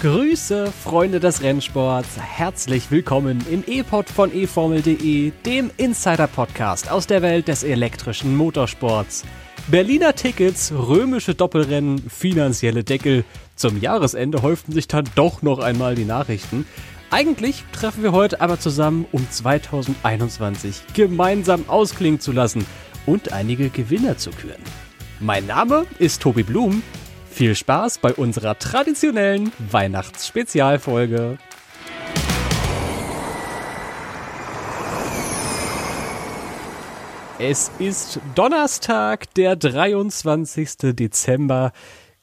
Grüße, Freunde des Rennsports. Herzlich willkommen im E-Pod von eFormel.de, dem Insider-Podcast aus der Welt des elektrischen Motorsports. Berliner Tickets, römische Doppelrennen, finanzielle Deckel. Zum Jahresende häuften sich dann doch noch einmal die Nachrichten. Eigentlich treffen wir heute aber zusammen, um 2021 gemeinsam ausklingen zu lassen und einige Gewinner zu küren. Mein Name ist Tobi Blum viel Spaß bei unserer traditionellen Weihnachtsspezialfolge. Es ist Donnerstag, der 23. Dezember,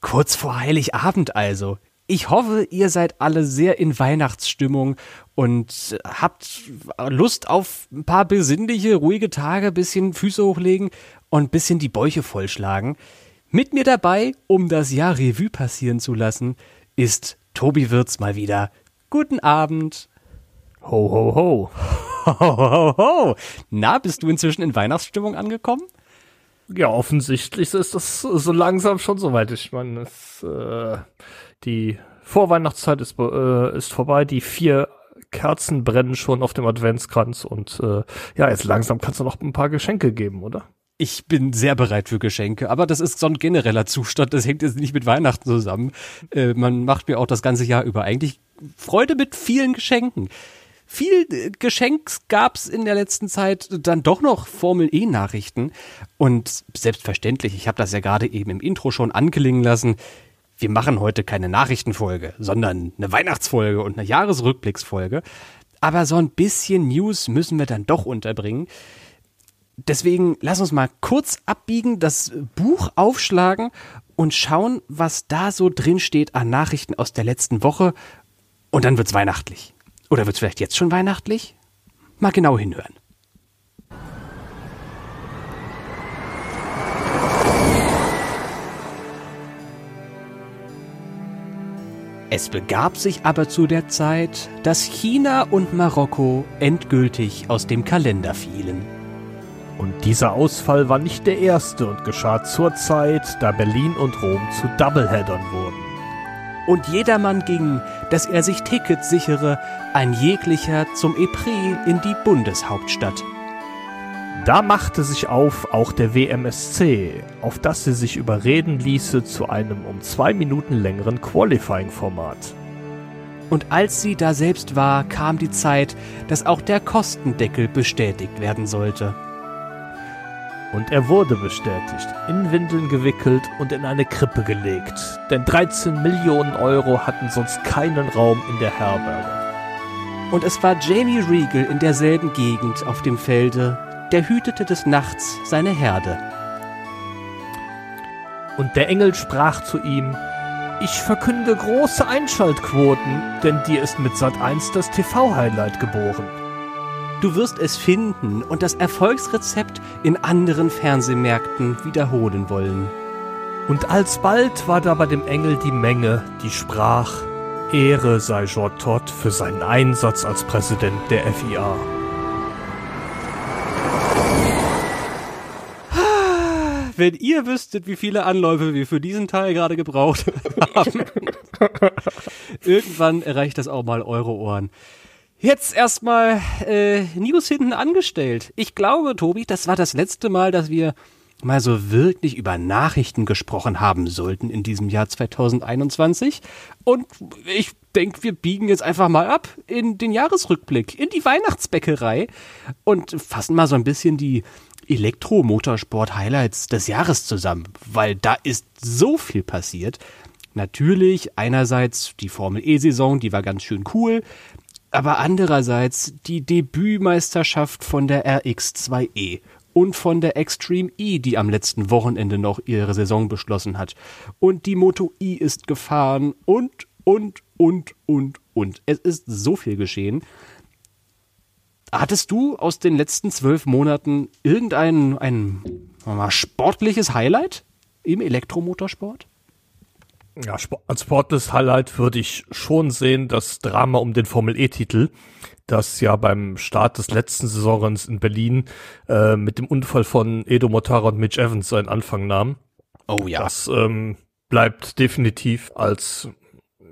kurz vor Heiligabend also. Ich hoffe, ihr seid alle sehr in Weihnachtsstimmung und habt Lust auf ein paar besinnliche, ruhige Tage, bisschen Füße hochlegen und bisschen die Bäuche vollschlagen. Mit mir dabei, um das Jahr Revue passieren zu lassen, ist Tobi Wirz mal wieder. Guten Abend. Ho, ho, ho. Ho, ho, ho. Na, bist du inzwischen in Weihnachtsstimmung angekommen? Ja, offensichtlich ist das so langsam schon soweit. Ich meine, es, äh, die Vorweihnachtszeit ist, äh, ist vorbei. Die vier Kerzen brennen schon auf dem Adventskranz und äh, ja, jetzt langsam kannst du noch ein paar Geschenke geben, oder? Ich bin sehr bereit für Geschenke, aber das ist so ein genereller Zustand, das hängt jetzt nicht mit Weihnachten zusammen. Äh, man macht mir auch das ganze Jahr über eigentlich Freude mit vielen Geschenken. Viel äh, Geschenks gab's in der letzten Zeit dann doch noch Formel E Nachrichten und selbstverständlich, ich habe das ja gerade eben im Intro schon anklingen lassen, wir machen heute keine Nachrichtenfolge, sondern eine Weihnachtsfolge und eine Jahresrückblicksfolge. Aber so ein bisschen News müssen wir dann doch unterbringen. Deswegen lass uns mal kurz abbiegen, das Buch aufschlagen und schauen, was da so drin steht an Nachrichten aus der letzten Woche. Und dann wird's weihnachtlich. Oder wird's vielleicht jetzt schon weihnachtlich? Mal genau hinhören. Es begab sich aber zu der Zeit, dass China und Marokko endgültig aus dem Kalender fielen. Und dieser Ausfall war nicht der erste und geschah zur Zeit, da Berlin und Rom zu Doubleheadern wurden. Und jedermann ging, dass er sich Tickets sichere, ein jeglicher zum Epris in die Bundeshauptstadt. Da machte sich auf auch der WMSC, auf das sie sich überreden ließe zu einem um zwei Minuten längeren Qualifying-Format. Und als sie da selbst war, kam die Zeit, dass auch der Kostendeckel bestätigt werden sollte. Und er wurde bestätigt, in Windeln gewickelt und in eine Krippe gelegt. Denn 13 Millionen Euro hatten sonst keinen Raum in der Herberge. Und es war Jamie Regal in derselben Gegend auf dem Felde, der hütete des Nachts seine Herde. Und der Engel sprach zu ihm, ich verkünde große Einschaltquoten, denn dir ist mit Sat 1 das TV-Highlight geboren. Du wirst es finden und das Erfolgsrezept in anderen Fernsehmärkten wiederholen wollen. Und alsbald war da bei dem Engel die Menge, die sprach, Ehre sei Jean Todt für seinen Einsatz als Präsident der FIA. Wenn ihr wüsstet, wie viele Anläufe wir für diesen Teil gerade gebraucht haben. Irgendwann erreicht das auch mal eure Ohren. Jetzt erstmal äh, News hinten angestellt. Ich glaube, Tobi, das war das letzte Mal, dass wir mal so wirklich über Nachrichten gesprochen haben sollten in diesem Jahr 2021. Und ich denke, wir biegen jetzt einfach mal ab in den Jahresrückblick, in die Weihnachtsbäckerei und fassen mal so ein bisschen die Elektromotorsport-Highlights des Jahres zusammen, weil da ist so viel passiert. Natürlich einerseits die Formel E-Saison, die war ganz schön cool aber andererseits die Debütmeisterschaft von der RX2E und von der Extreme E, die am letzten Wochenende noch ihre Saison beschlossen hat. Und die Moto E ist gefahren und, und, und, und, und. Es ist so viel geschehen. Hattest du aus den letzten zwölf Monaten irgendein ein, mal, sportliches Highlight im Elektromotorsport? Ja, als sportliches Highlight würde ich schon sehen das Drama um den Formel E-Titel, das ja beim Start des letzten Saisons in Berlin äh, mit dem Unfall von Edo Mortara und Mitch Evans seinen Anfang nahm. Oh ja. Das ähm, bleibt definitiv als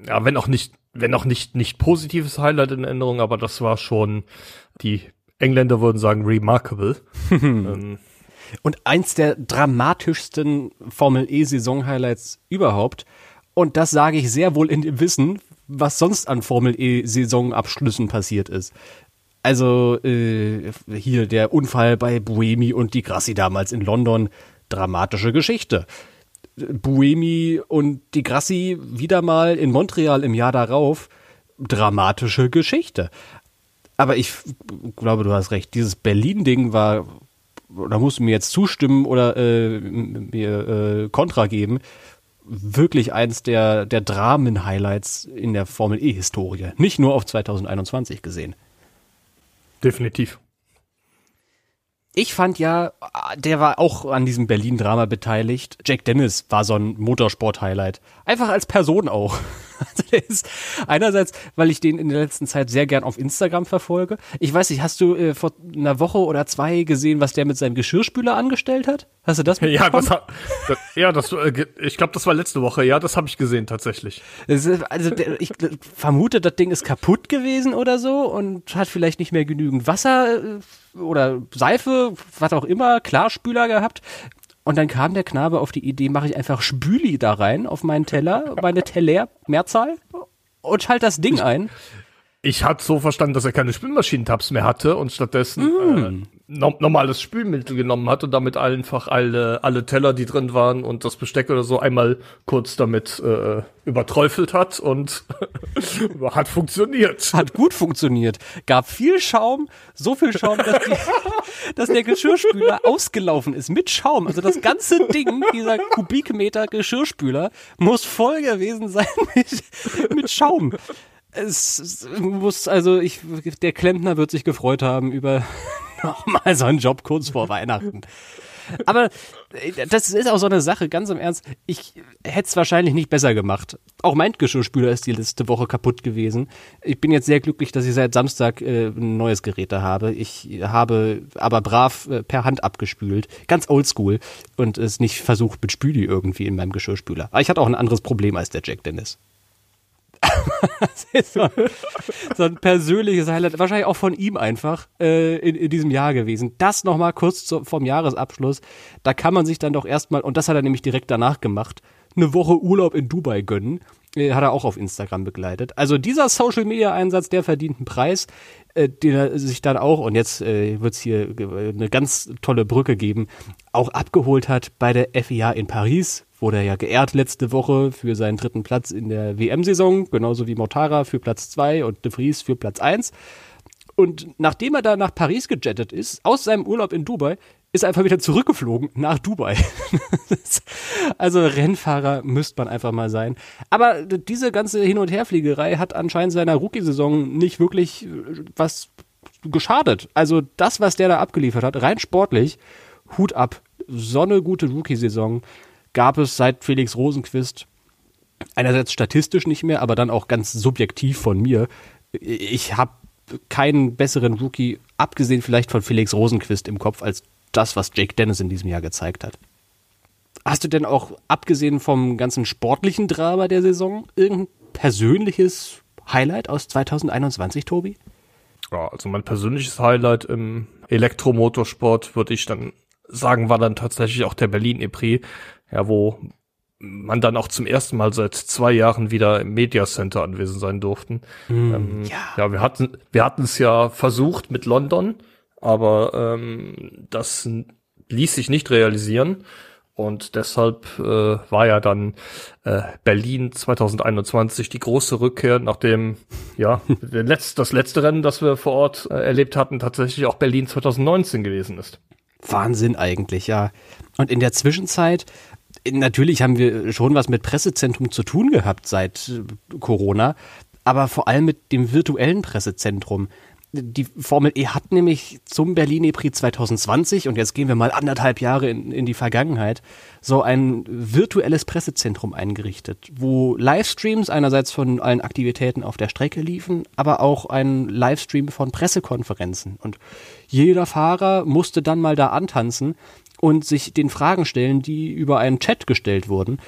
ja, wenn auch nicht, wenn auch nicht, nicht positives Highlight in Erinnerung, aber das war schon, die Engländer würden sagen, remarkable. ähm, und eins der dramatischsten Formel E Saison-Highlights überhaupt. Und das sage ich sehr wohl in dem Wissen, was sonst an Formel E Saisonabschlüssen passiert ist. Also äh, hier der Unfall bei Buemi und die Grassi damals in London, dramatische Geschichte. Buemi und die Grassi wieder mal in Montreal im Jahr darauf, dramatische Geschichte. Aber ich glaube, du hast recht. Dieses Berlin-Ding war, da musst du mir jetzt zustimmen oder äh, mir äh, Kontra geben, wirklich eins der, der Dramen-Highlights in der Formel E-Historie. Nicht nur auf 2021 gesehen. Definitiv. Ich fand ja, der war auch an diesem Berlin-Drama beteiligt. Jack Dennis war so ein Motorsport-Highlight. Einfach als Person auch. Also der ist einerseits, weil ich den in der letzten Zeit sehr gern auf Instagram verfolge. Ich weiß nicht, hast du äh, vor einer Woche oder zwei gesehen, was der mit seinem Geschirrspüler angestellt hat? Hast du das Ja, das, hat, das, ja, das, äh, ich glaube, das war letzte Woche. Ja, das habe ich gesehen tatsächlich. Ist, also der, ich vermute, das Ding ist kaputt gewesen oder so und hat vielleicht nicht mehr genügend Wasser äh, oder Seife, was auch immer, Klarspüler gehabt. Und dann kam der Knabe auf die Idee, mache ich einfach Spüli da rein auf meinen Teller, meine Teller, Mehrzahl, und schalte das Ding ein. Ich hatte so verstanden, dass er keine Spülmaschinentabs mehr hatte und stattdessen mm. No normales Spülmittel genommen hat und damit einfach alle, alle Teller, die drin waren und das Besteck oder so einmal kurz damit äh, überträufelt hat und hat funktioniert. Hat gut funktioniert. Gab viel Schaum, so viel Schaum, dass, die, dass der Geschirrspüler ausgelaufen ist mit Schaum. Also das ganze Ding, dieser Kubikmeter Geschirrspüler, muss voll gewesen sein mit, mit Schaum es muss, also ich, der Klempner wird sich gefreut haben über nochmal so einen Job kurz vor Weihnachten. Aber äh, das ist auch so eine Sache, ganz im Ernst. Ich hätte es wahrscheinlich nicht besser gemacht. Auch mein Geschirrspüler ist die letzte Woche kaputt gewesen. Ich bin jetzt sehr glücklich, dass ich seit Samstag äh, ein neues Gerät da habe. Ich habe aber brav äh, per Hand abgespült. Ganz oldschool. Und es nicht versucht mit Spüli irgendwie in meinem Geschirrspüler. Aber ich hatte auch ein anderes Problem als der Jack Dennis so, so, ein persönliches Highlight, wahrscheinlich auch von ihm einfach äh, in, in diesem Jahr gewesen. Das nochmal kurz zu, vom Jahresabschluss. Da kann man sich dann doch erstmal, und das hat er nämlich direkt danach gemacht, eine Woche Urlaub in Dubai gönnen. Äh, hat er auch auf Instagram begleitet. Also dieser Social Media Einsatz, der verdient einen Preis, äh, den er sich dann auch, und jetzt äh, wird es hier eine ganz tolle Brücke geben, auch abgeholt hat bei der FIA in Paris, wurde er ja geehrt letzte Woche für seinen dritten Platz in der WM-Saison, genauso wie Mortara für Platz zwei und De Vries für Platz eins. Und nachdem er da nach Paris gejettet ist, aus seinem Urlaub in Dubai, ist er einfach wieder zurückgeflogen nach Dubai. also Rennfahrer müsste man einfach mal sein. Aber diese ganze Hin- und Herfliegerei hat anscheinend seiner Rookie-Saison nicht wirklich äh, was geschadet. Also das, was der da abgeliefert hat, rein sportlich, Hut ab. So eine gute Rookie-Saison gab es seit Felix Rosenquist einerseits statistisch nicht mehr, aber dann auch ganz subjektiv von mir. Ich habe keinen besseren Rookie, abgesehen vielleicht von Felix Rosenquist im Kopf, als das, was Jake Dennis in diesem Jahr gezeigt hat. Hast du denn auch, abgesehen vom ganzen sportlichen Drama der Saison, irgendein persönliches Highlight aus 2021, Tobi? Ja, also mein persönliches Highlight im Elektromotorsport würde ich dann sagen, war dann tatsächlich auch der Berlin EPRI, ja, wo man dann auch zum ersten Mal seit zwei Jahren wieder im Media Center anwesend sein durften. Mm, ähm, ja. ja, wir hatten wir hatten es ja versucht mit London, aber ähm, das ließ sich nicht realisieren. Und deshalb äh, war ja dann äh, Berlin 2021 die große Rückkehr, nachdem ja letzt, das letzte Rennen, das wir vor Ort äh, erlebt hatten, tatsächlich auch Berlin 2019 gewesen ist. Wahnsinn eigentlich, ja. Und in der Zwischenzeit natürlich haben wir schon was mit Pressezentrum zu tun gehabt seit äh, Corona, aber vor allem mit dem virtuellen Pressezentrum. Die Formel E hat nämlich zum Berlin E-Prix 2020, und jetzt gehen wir mal anderthalb Jahre in, in die Vergangenheit, so ein virtuelles Pressezentrum eingerichtet, wo Livestreams einerseits von allen Aktivitäten auf der Strecke liefen, aber auch ein Livestream von Pressekonferenzen. Und jeder Fahrer musste dann mal da antanzen und sich den Fragen stellen, die über einen Chat gestellt wurden.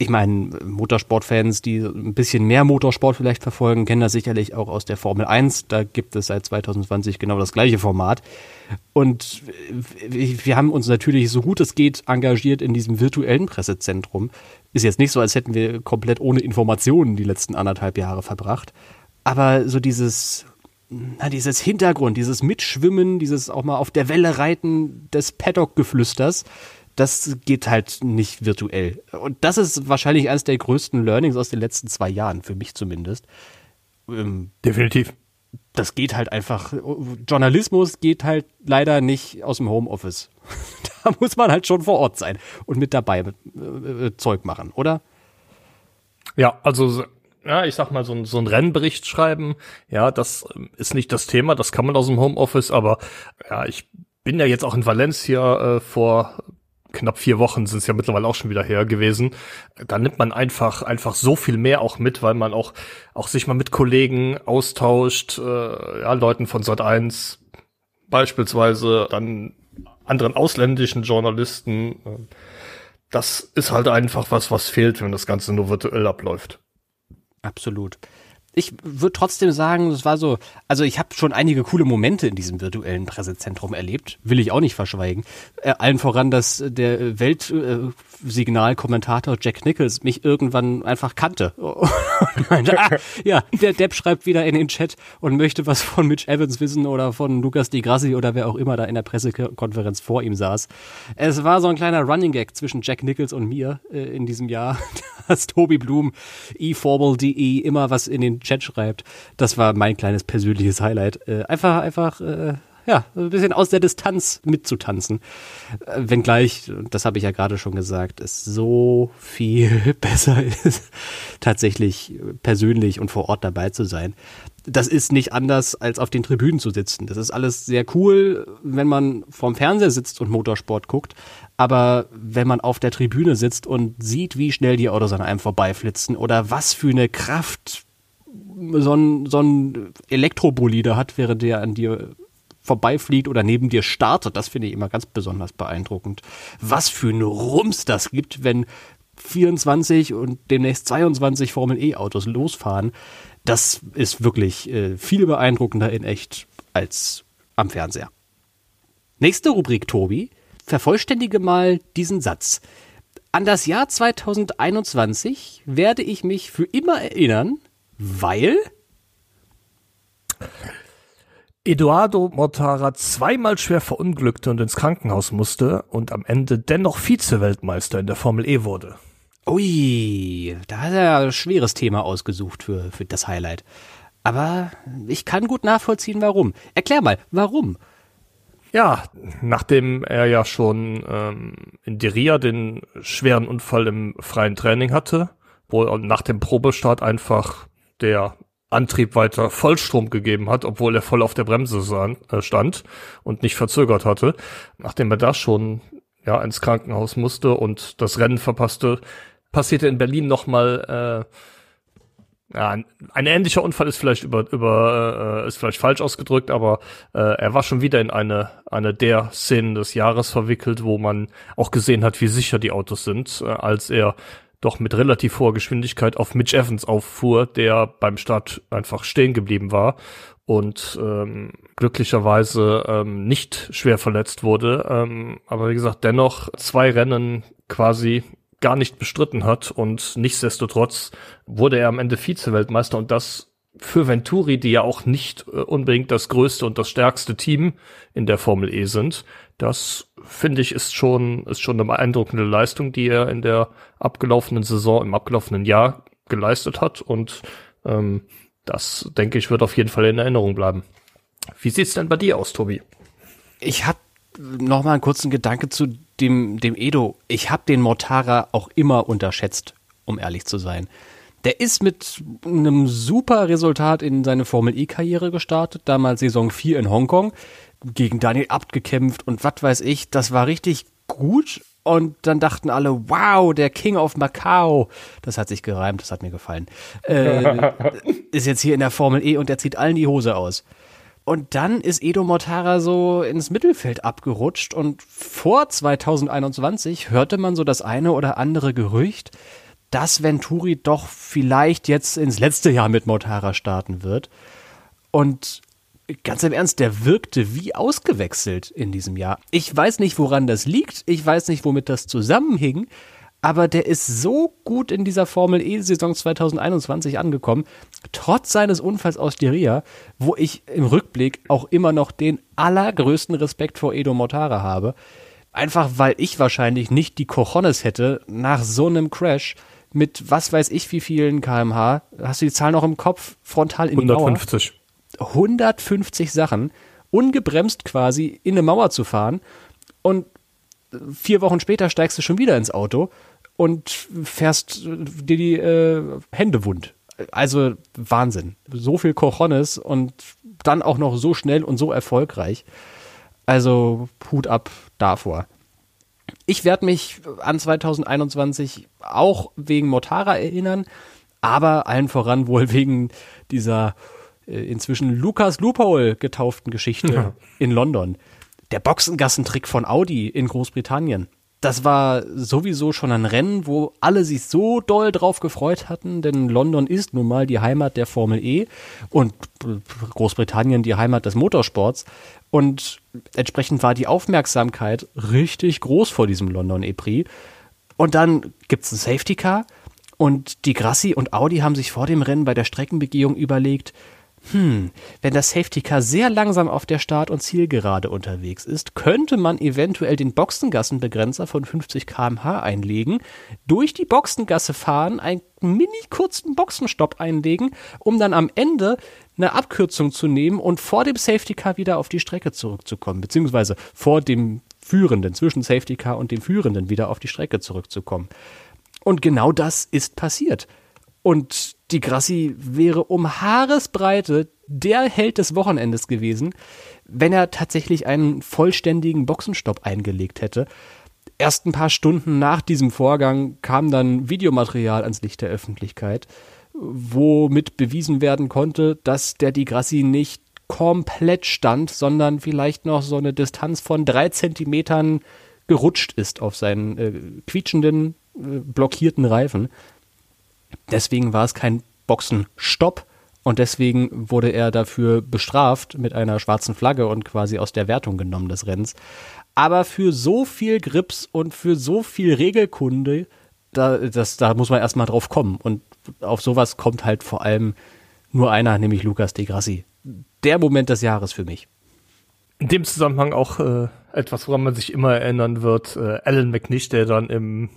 ich meine, Motorsportfans, die ein bisschen mehr Motorsport vielleicht verfolgen, kennen das sicherlich auch aus der Formel 1. Da gibt es seit 2020 genau das gleiche Format. Und wir haben uns natürlich so gut es geht engagiert in diesem virtuellen Pressezentrum. Ist jetzt nicht so, als hätten wir komplett ohne Informationen die letzten anderthalb Jahre verbracht. Aber so dieses, na, dieses Hintergrund, dieses Mitschwimmen, dieses auch mal auf der Welle reiten des Paddock-Geflüsters, das geht halt nicht virtuell. Und das ist wahrscheinlich eines der größten Learnings aus den letzten zwei Jahren, für mich zumindest. Ähm, Definitiv. Das geht halt einfach. Journalismus geht halt leider nicht aus dem Homeoffice. da muss man halt schon vor Ort sein und mit dabei äh, äh, Zeug machen, oder? Ja, also ja, ich sag mal, so ein, so ein Rennbericht schreiben, ja, das ähm, ist nicht das Thema, das kann man aus dem Homeoffice, aber ja, ich bin ja jetzt auch in Valencia äh, vor knapp vier Wochen sind es ja mittlerweile auch schon wieder her gewesen. Da nimmt man einfach einfach so viel mehr auch mit, weil man auch auch sich mal mit Kollegen austauscht, äh, ja, Leuten von Sat 1 beispielsweise, dann anderen ausländischen Journalisten. Das ist halt einfach was, was fehlt, wenn das Ganze nur virtuell abläuft. Absolut ich würde trotzdem sagen, es war so, also ich habe schon einige coole Momente in diesem virtuellen Pressezentrum erlebt, will ich auch nicht verschweigen. Äh, allen voran, dass der Weltsignalkommentator Jack Nichols mich irgendwann einfach kannte. Meinte, ah, ja, der Depp schreibt wieder in den Chat und möchte was von Mitch Evans wissen oder von Lucas Di Grassi oder wer auch immer da in der Pressekonferenz vor ihm saß. Es war so ein kleiner Running Gag zwischen Jack Nichols und mir äh, in diesem Jahr, dass Tobi Blum, eformal.de immer was in den Chat schreibt. Das war mein kleines persönliches Highlight. Äh, einfach, einfach, äh, ja, ein bisschen aus der Distanz mitzutanzen. Äh, wenngleich, das habe ich ja gerade schon gesagt, es so viel besser ist, tatsächlich persönlich und vor Ort dabei zu sein. Das ist nicht anders, als auf den Tribünen zu sitzen. Das ist alles sehr cool, wenn man vorm Fernseher sitzt und Motorsport guckt. Aber wenn man auf der Tribüne sitzt und sieht, wie schnell die Autos an einem vorbeiflitzen oder was für eine Kraft so ein, so ein Elektrobolide hat, während der an dir vorbeifliegt oder neben dir startet, das finde ich immer ganz besonders beeindruckend. Was für ein Rums das gibt, wenn 24 und demnächst 22 Formel E Autos losfahren. Das ist wirklich äh, viel beeindruckender in echt als am Fernseher. Nächste Rubrik, Tobi. Vervollständige mal diesen Satz. An das Jahr 2021 werde ich mich für immer erinnern, weil? Eduardo Mortara zweimal schwer verunglückte und ins Krankenhaus musste und am Ende dennoch Vize-Weltmeister in der Formel E wurde. Ui, da hat er ein schweres Thema ausgesucht für, für das Highlight. Aber ich kann gut nachvollziehen, warum. Erklär mal, warum? Ja, nachdem er ja schon ähm, in Diria den schweren Unfall im freien Training hatte, wo nach dem Probestart einfach der Antrieb weiter Vollstrom gegeben hat, obwohl er voll auf der Bremse äh, stand und nicht verzögert hatte. Nachdem er da schon ja ins Krankenhaus musste und das Rennen verpasste, passierte in Berlin nochmal äh, ja, ein ähnlicher Unfall ist vielleicht über über äh, ist vielleicht falsch ausgedrückt, aber äh, er war schon wieder in eine eine der Szenen des Jahres verwickelt, wo man auch gesehen hat, wie sicher die Autos sind, äh, als er doch mit relativ hoher Geschwindigkeit auf Mitch Evans auffuhr, der beim Start einfach stehen geblieben war und ähm, glücklicherweise ähm, nicht schwer verletzt wurde. Ähm, aber wie gesagt, dennoch zwei Rennen quasi gar nicht bestritten hat und nichtsdestotrotz wurde er am Ende Vize-Weltmeister und das für Venturi, die ja auch nicht äh, unbedingt das größte und das stärkste Team in der Formel E sind, das finde ich ist schon, ist schon eine beeindruckende Leistung, die er in der abgelaufenen Saison, im abgelaufenen Jahr geleistet hat. Und ähm, das, denke ich, wird auf jeden Fall in Erinnerung bleiben. Wie sieht's denn bei dir aus, Tobi? Ich habe noch mal einen kurzen Gedanke zu dem, dem Edo. Ich habe den Mortara auch immer unterschätzt, um ehrlich zu sein. Der ist mit einem super Resultat in seine Formel E-Karriere gestartet, damals Saison 4 in Hongkong gegen Daniel Abt gekämpft und was weiß ich. Das war richtig gut. Und dann dachten alle, wow, der King of Macau. Das hat sich gereimt, das hat mir gefallen. Äh, ist jetzt hier in der Formel E und der zieht allen die Hose aus. Und dann ist Edo Mortara so ins Mittelfeld abgerutscht und vor 2021 hörte man so das eine oder andere Gerücht, dass Venturi doch vielleicht jetzt ins letzte Jahr mit Mortara starten wird. Und ganz im Ernst, der wirkte wie ausgewechselt in diesem Jahr. Ich weiß nicht, woran das liegt. Ich weiß nicht, womit das zusammenhing. Aber der ist so gut in dieser Formel E-Saison 2021 angekommen, trotz seines Unfalls aus Stiria, wo ich im Rückblick auch immer noch den allergrößten Respekt vor Edo Mortara habe. Einfach weil ich wahrscheinlich nicht die Cojones hätte, nach so einem Crash mit was weiß ich wie vielen kmh, hast du die Zahl noch im Kopf, frontal in 150. die Mauer? 150 Sachen, ungebremst quasi in eine Mauer zu fahren und vier Wochen später steigst du schon wieder ins Auto und fährst dir die äh, Hände wund. Also Wahnsinn. So viel Cojones und dann auch noch so schnell und so erfolgreich. Also Hut ab davor. Ich werde mich an 2021 auch wegen Motara erinnern, aber allen voran wohl wegen dieser äh, inzwischen Lukas Loophole getauften Geschichte ja. in London. Der Boxengassentrick von Audi in Großbritannien. Das war sowieso schon ein Rennen, wo alle sich so doll drauf gefreut hatten, denn London ist nun mal die Heimat der Formel E und Großbritannien die Heimat des Motorsports. Und entsprechend war die Aufmerksamkeit richtig groß vor diesem London E-Prix. Und dann gibt's ein Safety Car und die Grassi und Audi haben sich vor dem Rennen bei der Streckenbegehung überlegt, hm, wenn das Safety Car sehr langsam auf der Start- und Zielgerade unterwegs ist, könnte man eventuell den Boxengassenbegrenzer von 50 km/h einlegen, durch die Boxengasse fahren, einen mini kurzen Boxenstopp einlegen, um dann am Ende eine Abkürzung zu nehmen und vor dem Safety Car wieder auf die Strecke zurückzukommen, beziehungsweise vor dem Führenden, zwischen Safety Car und dem Führenden wieder auf die Strecke zurückzukommen. Und genau das ist passiert. Und die Grassi wäre um Haaresbreite der Held des Wochenendes gewesen, wenn er tatsächlich einen vollständigen Boxenstopp eingelegt hätte. Erst ein paar Stunden nach diesem Vorgang kam dann Videomaterial ans Licht der Öffentlichkeit, womit bewiesen werden konnte, dass der Di Grassi nicht komplett stand, sondern vielleicht noch so eine Distanz von drei Zentimetern gerutscht ist auf seinen äh, quietschenden, äh, blockierten Reifen. Deswegen war es kein Boxenstopp und deswegen wurde er dafür bestraft mit einer schwarzen Flagge und quasi aus der Wertung genommen des Rennens. Aber für so viel Grips und für so viel Regelkunde, da, das, da muss man erstmal drauf kommen. Und auf sowas kommt halt vor allem nur einer, nämlich Lukas de Grassi. Der Moment des Jahres für mich. In dem Zusammenhang auch äh, etwas, woran man sich immer erinnern wird, äh, Alan McNish, der dann im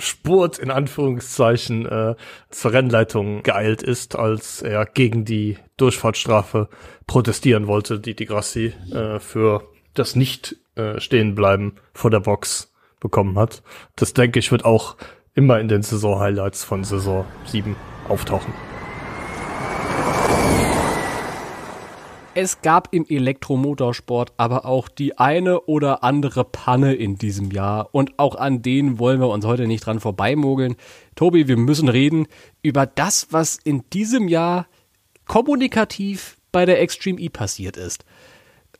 Spurt in Anführungszeichen äh, zur Rennleitung geeilt ist, als er gegen die Durchfahrtsstrafe protestieren wollte, die die Grassi äh, für das nicht äh, stehenbleiben vor der Box bekommen hat. Das denke ich wird auch immer in den Saison-Highlights von Saison 7 auftauchen. Es gab im Elektromotorsport aber auch die eine oder andere Panne in diesem Jahr und auch an denen wollen wir uns heute nicht dran vorbeimogeln. Tobi, wir müssen reden über das, was in diesem Jahr kommunikativ bei der Extreme E passiert ist.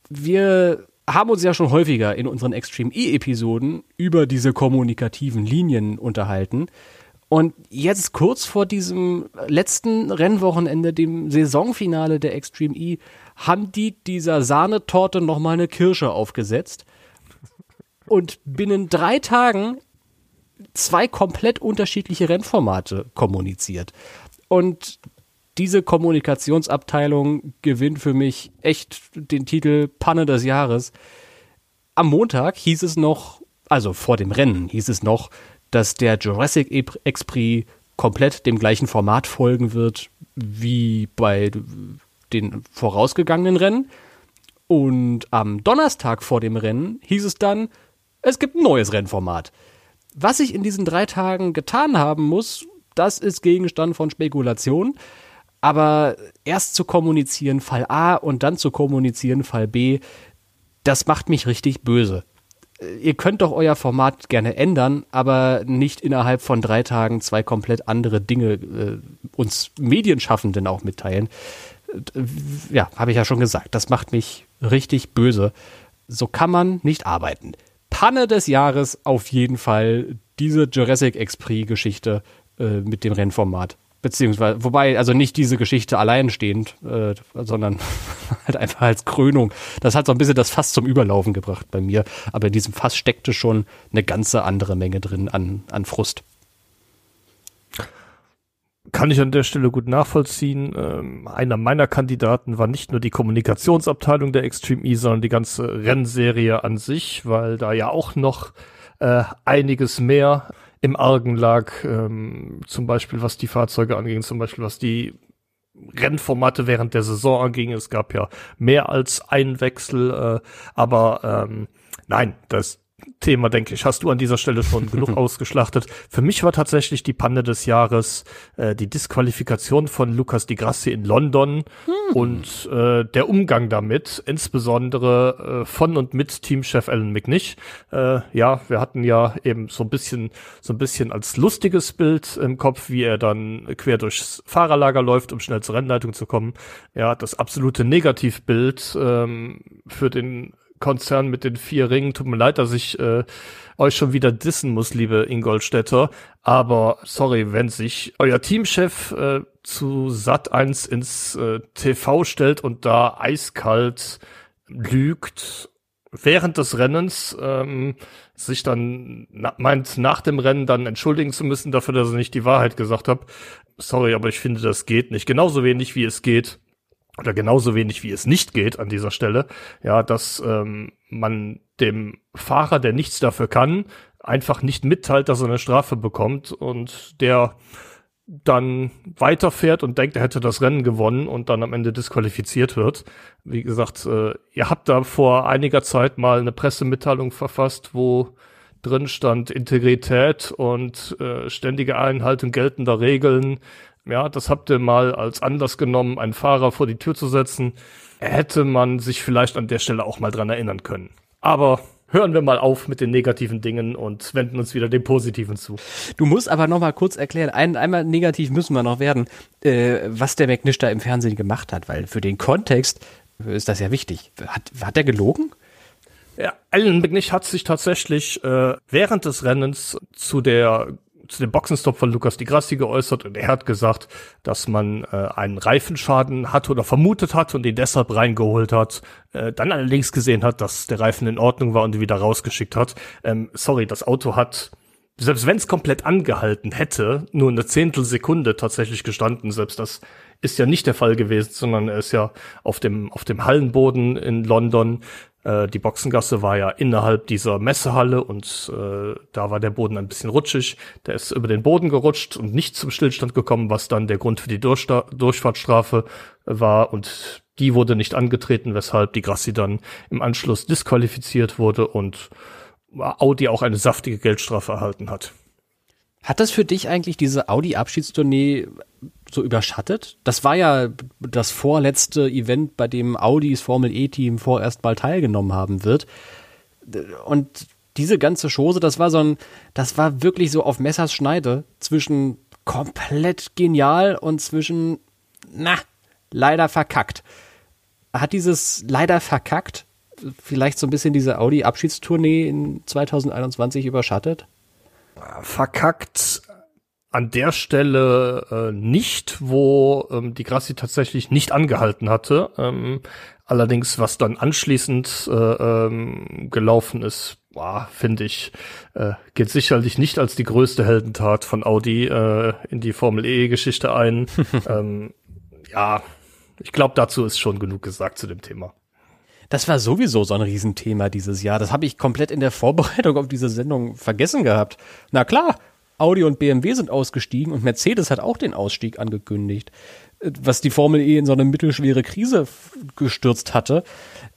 Wir haben uns ja schon häufiger in unseren Extreme E-Episoden über diese kommunikativen Linien unterhalten. Und jetzt kurz vor diesem letzten Rennwochenende, dem Saisonfinale der Extreme E, haben die dieser Sahnetorte nochmal eine Kirsche aufgesetzt und binnen drei Tagen zwei komplett unterschiedliche Rennformate kommuniziert. Und diese Kommunikationsabteilung gewinnt für mich echt den Titel Panne des Jahres. Am Montag hieß es noch, also vor dem Rennen hieß es noch, dass der Jurassic Express komplett dem gleichen Format folgen wird wie bei den vorausgegangenen Rennen. Und am Donnerstag vor dem Rennen hieß es dann, es gibt ein neues Rennformat. Was ich in diesen drei Tagen getan haben muss, das ist Gegenstand von Spekulation. Aber erst zu kommunizieren Fall A und dann zu kommunizieren Fall B, das macht mich richtig böse. Ihr könnt doch euer Format gerne ändern, aber nicht innerhalb von drei Tagen zwei komplett andere Dinge äh, uns Medienschaffenden auch mitteilen ja, habe ich ja schon gesagt, das macht mich richtig böse. So kann man nicht arbeiten. Panne des Jahres auf jeden Fall diese Jurassic Express-Geschichte äh, mit dem Rennformat. Beziehungsweise, wobei, also nicht diese Geschichte alleinstehend, äh, sondern halt einfach als Krönung. Das hat so ein bisschen das Fass zum Überlaufen gebracht bei mir. Aber in diesem Fass steckte schon eine ganze andere Menge drin an, an Frust. Kann ich an der Stelle gut nachvollziehen. Ähm, einer meiner Kandidaten war nicht nur die Kommunikationsabteilung der Extreme E, sondern die ganze Rennserie an sich, weil da ja auch noch äh, einiges mehr im Argen lag, ähm, zum Beispiel was die Fahrzeuge anging, zum Beispiel was die Rennformate während der Saison anging. Es gab ja mehr als einen Wechsel, äh, aber ähm, nein, das Thema, denke ich, hast du an dieser Stelle schon genug ausgeschlachtet. Für mich war tatsächlich die Panne des Jahres äh, die Disqualifikation von Lucas Di Grassi in London hm. und äh, der Umgang damit, insbesondere äh, von und mit Teamchef Alan McNish. Äh, ja, wir hatten ja eben so ein bisschen, so ein bisschen als lustiges Bild im Kopf, wie er dann quer durchs Fahrerlager läuft, um schnell zur Rennleitung zu kommen. Ja, das absolute Negativbild ähm, für den Konzern mit den vier Ringen. Tut mir leid, dass ich äh, euch schon wieder dissen muss, liebe Ingolstädter. Aber sorry, wenn sich euer Teamchef äh, zu Sat 1 ins äh, TV stellt und da eiskalt lügt während des Rennens, ähm, sich dann na meint, nach dem Rennen dann entschuldigen zu müssen dafür, dass er nicht die Wahrheit gesagt hat. Sorry, aber ich finde, das geht nicht. Genauso wenig wie es geht, oder genauso wenig wie es nicht geht an dieser Stelle, ja, dass ähm, man dem Fahrer, der nichts dafür kann, einfach nicht mitteilt, dass er eine Strafe bekommt und der dann weiterfährt und denkt, er hätte das Rennen gewonnen und dann am Ende disqualifiziert wird. Wie gesagt, äh, ihr habt da vor einiger Zeit mal eine Pressemitteilung verfasst, wo drin stand Integrität und äh, ständige Einhaltung geltender Regeln ja, das habt ihr mal als Anlass genommen, einen Fahrer vor die Tür zu setzen. Hätte man sich vielleicht an der Stelle auch mal dran erinnern können. Aber hören wir mal auf mit den negativen Dingen und wenden uns wieder dem Positiven zu. Du musst aber noch mal kurz erklären, ein, einmal negativ müssen wir noch werden, äh, was der McNish da im Fernsehen gemacht hat, weil für den Kontext ist das ja wichtig. Hat, hat er gelogen? Ja, Alan McNish hat sich tatsächlich äh, während des Rennens zu der zu dem Boxenstopp von Lukas Di Grassi geäußert und er hat gesagt, dass man äh, einen Reifenschaden hatte oder vermutet hat und ihn deshalb reingeholt hat. Äh, dann allerdings gesehen hat, dass der Reifen in Ordnung war und ihn wieder rausgeschickt hat. Ähm, sorry, das Auto hat selbst wenn es komplett angehalten hätte, nur eine Zehntelsekunde tatsächlich gestanden. Selbst das ist ja nicht der Fall gewesen, sondern er ist ja auf dem, auf dem Hallenboden in London äh, die Boxengasse war ja innerhalb dieser Messehalle und äh, da war der Boden ein bisschen rutschig. Der ist über den Boden gerutscht und nicht zum Stillstand gekommen, was dann der Grund für die Durchsta Durchfahrtsstrafe war und die wurde nicht angetreten, weshalb die Grassi dann im Anschluss disqualifiziert wurde und Audi auch eine saftige Geldstrafe erhalten hat. Hat das für dich eigentlich diese Audi-Abschiedstournee so überschattet? Das war ja das vorletzte Event, bei dem Audis Formel E-Team vorerst mal teilgenommen haben wird. Und diese ganze Chose, das war so ein, das war wirklich so auf Messers Schneide zwischen komplett genial und zwischen, na, leider verkackt. Hat dieses leider verkackt vielleicht so ein bisschen diese Audi-Abschiedstournee in 2021 überschattet? Verkackt an der Stelle äh, nicht, wo ähm, die Grassi tatsächlich nicht angehalten hatte. Ähm, allerdings, was dann anschließend äh, ähm, gelaufen ist, finde ich, äh, geht sicherlich nicht als die größte Heldentat von Audi äh, in die Formel E-Geschichte ein. ähm, ja, ich glaube, dazu ist schon genug gesagt zu dem Thema. Das war sowieso so ein Riesenthema dieses Jahr. Das habe ich komplett in der Vorbereitung auf diese Sendung vergessen gehabt. Na klar, Audi und BMW sind ausgestiegen und Mercedes hat auch den Ausstieg angekündigt, was die Formel E in so eine mittelschwere Krise gestürzt hatte.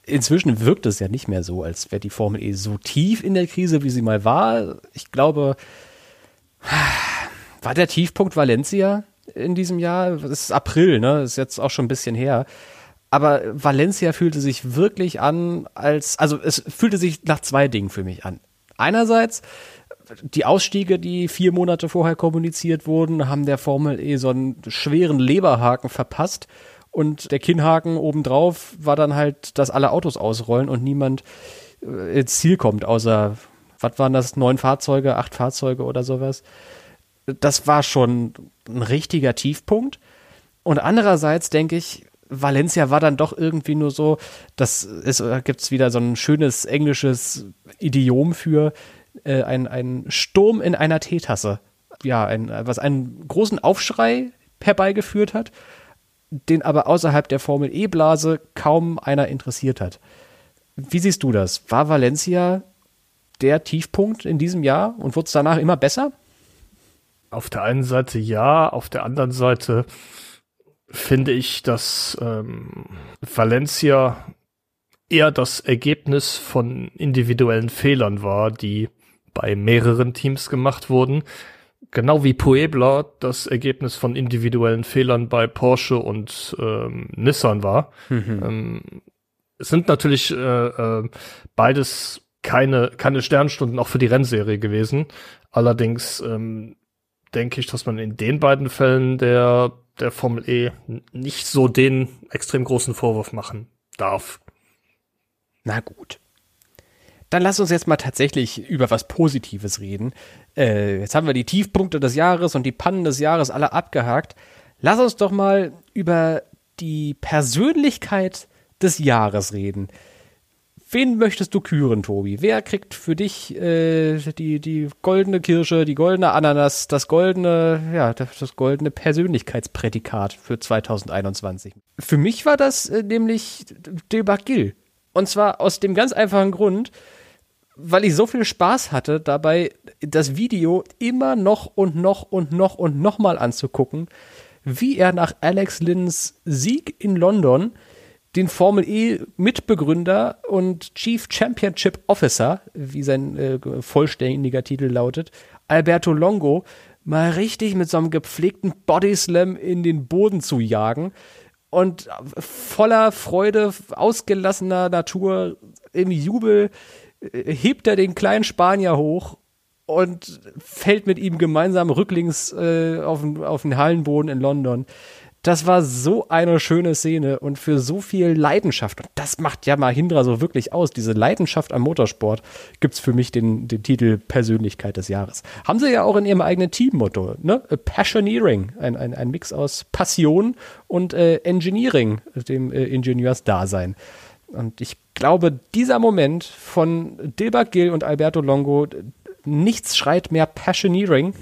Inzwischen wirkt es ja nicht mehr so, als wäre die Formel E so tief in der Krise, wie sie mal war. Ich glaube, war der Tiefpunkt Valencia in diesem Jahr? Das ist April, ne? Ist jetzt auch schon ein bisschen her aber Valencia fühlte sich wirklich an als, also es fühlte sich nach zwei Dingen für mich an. Einerseits, die Ausstiege, die vier Monate vorher kommuniziert wurden, haben der Formel E so einen schweren Leberhaken verpasst. Und der Kinnhaken obendrauf war dann halt, dass alle Autos ausrollen und niemand äh, ins Ziel kommt, außer was waren das, neun Fahrzeuge, acht Fahrzeuge oder sowas. Das war schon ein richtiger Tiefpunkt. Und andererseits denke ich, Valencia war dann doch irgendwie nur so, das ist, da gibt's wieder so ein schönes englisches Idiom für äh, ein, ein Sturm in einer Teetasse. Ja, ein, was einen großen Aufschrei herbeigeführt hat, den aber außerhalb der Formel E-Blase kaum einer interessiert hat. Wie siehst du das? War Valencia der Tiefpunkt in diesem Jahr und wurde es danach immer besser? Auf der einen Seite ja, auf der anderen Seite finde ich, dass ähm, Valencia eher das Ergebnis von individuellen Fehlern war, die bei mehreren Teams gemacht wurden. Genau wie Puebla das Ergebnis von individuellen Fehlern bei Porsche und ähm, Nissan war. Mhm. Ähm, es sind natürlich äh, äh, beides keine, keine Sternstunden auch für die Rennserie gewesen. Allerdings ähm, denke ich, dass man in den beiden Fällen der, der Formel E nicht so den extrem großen Vorwurf machen darf. Na gut. Dann lass uns jetzt mal tatsächlich über was Positives reden. Äh, jetzt haben wir die Tiefpunkte des Jahres und die Pannen des Jahres alle abgehakt. Lass uns doch mal über die Persönlichkeit des Jahres reden. Wen möchtest du küren, Tobi? Wer kriegt für dich äh, die, die goldene Kirsche, die goldene Ananas, das goldene, ja, das, goldene Persönlichkeitsprädikat für 2021? Für mich war das äh, nämlich Debakil. Und zwar aus dem ganz einfachen Grund, weil ich so viel Spaß hatte, dabei das Video immer noch und noch und noch und noch mal anzugucken, wie er nach Alex Lynns Sieg in London den Formel E Mitbegründer und Chief Championship Officer, wie sein äh, vollständiger Titel lautet, Alberto Longo, mal richtig mit so einem gepflegten Bodyslam in den Boden zu jagen und voller Freude, ausgelassener Natur, im Jubel äh, hebt er den kleinen Spanier hoch und fällt mit ihm gemeinsam rücklings äh, auf, den, auf den Hallenboden in London. Das war so eine schöne Szene und für so viel Leidenschaft. Und das macht ja Mahindra so wirklich aus. Diese Leidenschaft am Motorsport gibt's für mich den, den Titel Persönlichkeit des Jahres. Haben sie ja auch in ihrem eigenen Teammotto, ne? Passioneering. Ein, ein, ein Mix aus Passion und äh, Engineering, dem äh, Ingenieursdasein. Und ich glaube, dieser Moment von Dilbert Gill und Alberto Longo, nichts schreit mehr Passioneering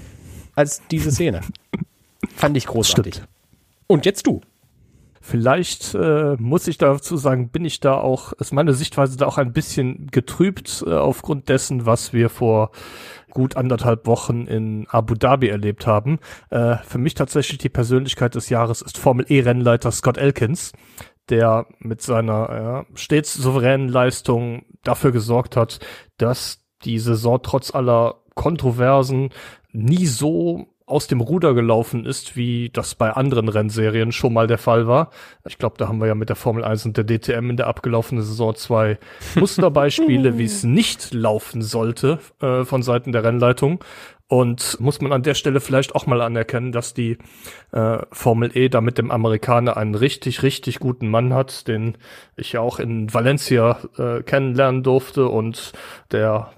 als diese Szene. Fand ich großartig. Stimmt. Und jetzt du. Vielleicht äh, muss ich dazu sagen, bin ich da auch, ist meine Sichtweise da auch ein bisschen getrübt äh, aufgrund dessen, was wir vor gut anderthalb Wochen in Abu Dhabi erlebt haben. Äh, für mich tatsächlich die Persönlichkeit des Jahres ist Formel E-Rennleiter Scott Elkins, der mit seiner ja, stets souveränen Leistung dafür gesorgt hat, dass die Saison trotz aller Kontroversen nie so aus dem Ruder gelaufen ist, wie das bei anderen Rennserien schon mal der Fall war. Ich glaube, da haben wir ja mit der Formel 1 und der DTM in der abgelaufenen Saison zwei Musterbeispiele, wie es nicht laufen sollte äh, von Seiten der Rennleitung. Und muss man an der Stelle vielleicht auch mal anerkennen, dass die äh, Formel E da mit dem Amerikaner einen richtig, richtig guten Mann hat, den ich ja auch in Valencia äh, kennenlernen durfte und der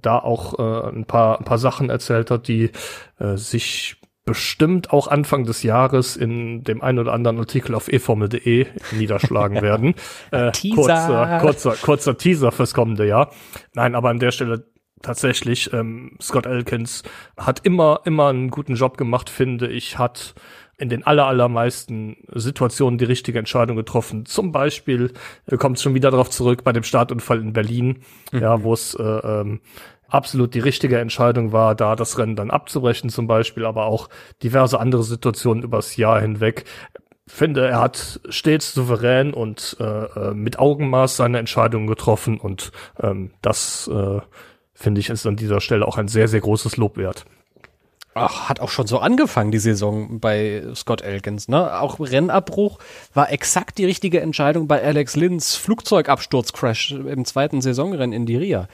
da auch äh, ein, paar, ein paar Sachen erzählt hat, die äh, sich bestimmt auch Anfang des Jahres in dem einen oder anderen Artikel auf eformel.de niederschlagen werden. Äh, kurzer, kurzer, kurzer Teaser fürs kommende Jahr. Nein, aber an der Stelle tatsächlich, ähm, Scott Elkins hat immer, immer einen guten Job gemacht, finde ich, hat in den aller, allermeisten Situationen die richtige Entscheidung getroffen. Zum Beispiel äh, kommt schon wieder darauf zurück bei dem Startunfall in Berlin, mhm. ja, wo es äh, ähm, absolut die richtige Entscheidung war, da das Rennen dann abzubrechen zum Beispiel, aber auch diverse andere Situationen übers Jahr hinweg. Finde, er hat stets souverän und äh, äh mit Augenmaß seine Entscheidungen getroffen und ähm, das äh, finde ich, ist an dieser Stelle auch ein sehr, sehr großes Lob wert. Ach, hat auch schon so angefangen, die Saison bei Scott Elkins, ne? Auch Rennabbruch war exakt die richtige Entscheidung bei Alex Lins Flugzeugabsturzcrash im zweiten Saisonrennen in Diria.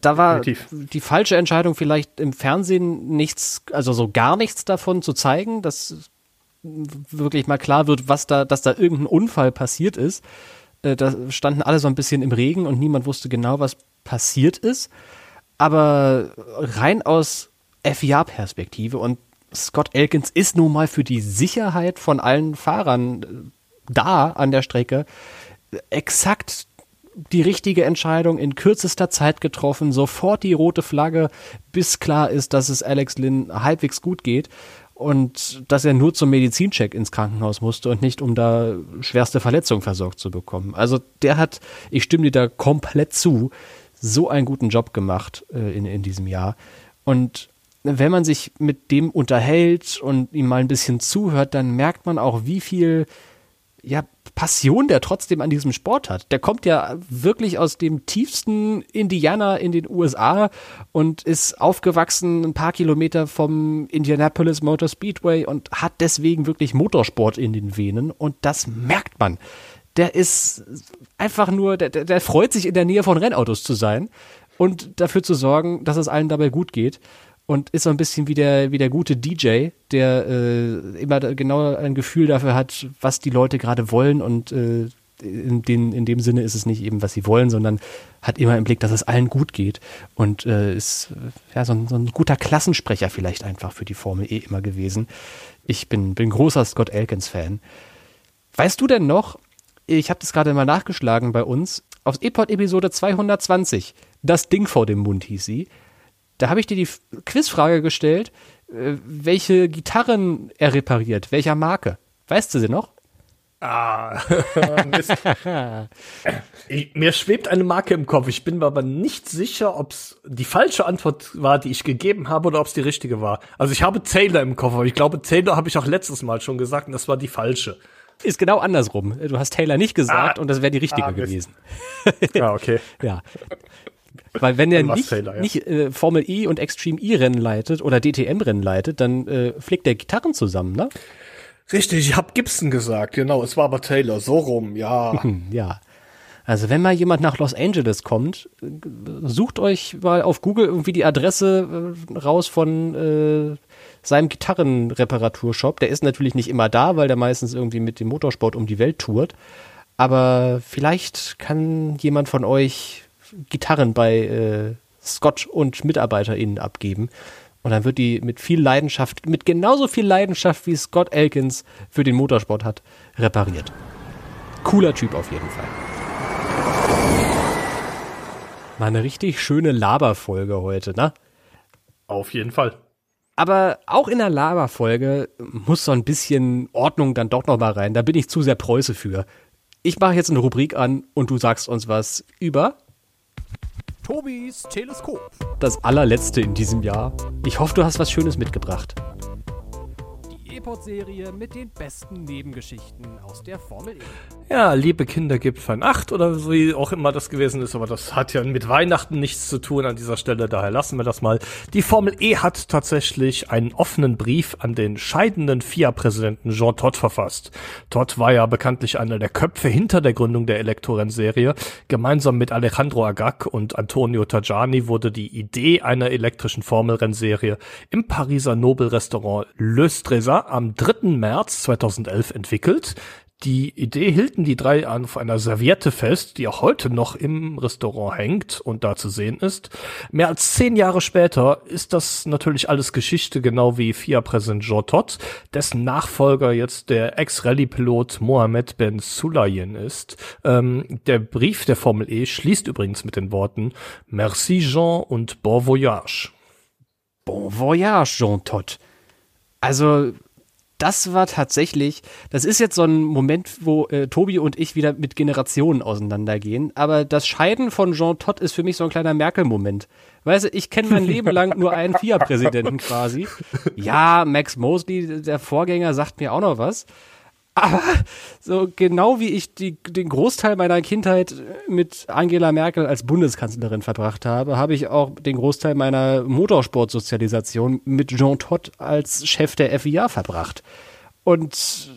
Da war Definitiv. die falsche Entscheidung vielleicht im Fernsehen nichts, also so gar nichts davon zu zeigen, dass wirklich mal klar wird, was da, dass da irgendein Unfall passiert ist. Äh, da standen alle so ein bisschen im Regen und niemand wusste genau, was passiert ist. Aber rein aus FIA-Perspektive und Scott Elkins ist nun mal für die Sicherheit von allen Fahrern äh, da an der Strecke exakt die richtige Entscheidung in kürzester Zeit getroffen, sofort die rote Flagge, bis klar ist, dass es Alex Lynn halbwegs gut geht und dass er nur zum Medizincheck ins Krankenhaus musste und nicht um da schwerste Verletzungen versorgt zu bekommen. Also der hat, ich stimme dir da komplett zu, so einen guten Job gemacht äh, in, in diesem Jahr. Und wenn man sich mit dem unterhält und ihm mal ein bisschen zuhört, dann merkt man auch, wie viel ja, Passion der trotzdem an diesem Sport hat. Der kommt ja wirklich aus dem tiefsten Indiana in den USA und ist aufgewachsen ein paar Kilometer vom Indianapolis Motor Speedway und hat deswegen wirklich Motorsport in den Venen und das merkt man. Der ist einfach nur, der, der freut sich in der Nähe von Rennautos zu sein und dafür zu sorgen, dass es allen dabei gut geht und ist so ein bisschen wie der, wie der gute DJ, der äh, immer genau ein Gefühl dafür hat, was die Leute gerade wollen und äh, in, den, in dem Sinne ist es nicht eben, was sie wollen, sondern hat immer im Blick, dass es allen gut geht und äh, ist ja so ein, so ein guter Klassensprecher vielleicht einfach für die Formel E immer gewesen. Ich bin, bin großer Scott Elkins-Fan. Weißt du denn noch, ich habe das gerade mal nachgeschlagen bei uns, aus E-Pod-Episode 220, das Ding vor dem Mund hieß sie, da habe ich dir die Quizfrage gestellt, äh, welche Gitarren er repariert, welcher Marke. Weißt du sie noch? Ah, ich, mir schwebt eine Marke im Kopf. Ich bin mir aber nicht sicher, ob es die falsche Antwort war, die ich gegeben habe, oder ob es die richtige war. Also ich habe Taylor im Kopf, aber ich glaube, Taylor habe ich auch letztes Mal schon gesagt und das war die falsche. Ist genau andersrum. Du hast Taylor nicht gesagt ah, und das wäre die richtige ah, gewesen. ah, okay. ja. Weil wenn er nicht, Taylor, ja. nicht äh, Formel E und Extreme E-Rennen leitet oder DTM-Rennen leitet, dann äh, flickt er Gitarren zusammen, ne? Richtig, ich habe Gibson gesagt, genau, es war aber Taylor, so rum, ja. ja. Also wenn mal jemand nach Los Angeles kommt, sucht euch mal auf Google irgendwie die Adresse äh, raus von äh, seinem Gitarrenreparaturshop. Der ist natürlich nicht immer da, weil der meistens irgendwie mit dem Motorsport um die Welt tourt. Aber vielleicht kann jemand von euch Gitarren bei äh, Scott und MitarbeiterInnen abgeben. Und dann wird die mit viel Leidenschaft, mit genauso viel Leidenschaft wie Scott Elkins für den Motorsport hat, repariert. Cooler Typ auf jeden Fall. Mal eine richtig schöne Laberfolge heute, ne? Auf jeden Fall. Aber auch in der Laberfolge muss so ein bisschen Ordnung dann doch noch mal rein. Da bin ich zu sehr Preuße für. Ich mache jetzt eine Rubrik an und du sagst uns was über Tobis Teleskop. Das allerletzte in diesem Jahr. Ich hoffe, du hast was Schönes mitgebracht. E-Pod-Serie mit den besten Nebengeschichten aus der Formel E. Ja, liebe Kinder gibt von acht oder wie auch immer das gewesen ist, aber das hat ja mit Weihnachten nichts zu tun an dieser Stelle, daher lassen wir das mal. Die Formel E hat tatsächlich einen offenen Brief an den scheidenden FIA-Präsidenten Jean Todt verfasst. Todt war ja bekanntlich einer der Köpfe hinter der Gründung der Elektrorennserie. Gemeinsam mit Alejandro Agag und Antonio Tajani wurde die Idee einer elektrischen Formelrennserie im Pariser Nobelrestaurant Le Stresa am 3. März 2011 entwickelt. Die Idee hielten die drei auf einer Serviette fest, die auch heute noch im Restaurant hängt und da zu sehen ist. Mehr als zehn Jahre später ist das natürlich alles Geschichte, genau wie FIA-Präsident Jean Todt, dessen Nachfolger jetzt der Ex-Rallye-Pilot Mohamed Ben Sulayem ist. Ähm, der Brief der Formel E schließt übrigens mit den Worten Merci Jean und Bon Voyage. Bon Voyage, Jean Todt. Also das war tatsächlich, das ist jetzt so ein Moment, wo äh, Tobi und ich wieder mit Generationen auseinandergehen. Aber das Scheiden von Jean Todt ist für mich so ein kleiner Merkel-Moment. Weißt du, ich kenne mein Leben lang nur einen FIA-Präsidenten quasi. Ja, Max Mosley, der Vorgänger, sagt mir auch noch was. Aber so genau wie ich die, den Großteil meiner Kindheit mit Angela Merkel als Bundeskanzlerin verbracht habe, habe ich auch den Großteil meiner Motorsportsozialisation mit Jean Todt als Chef der FIA verbracht. Und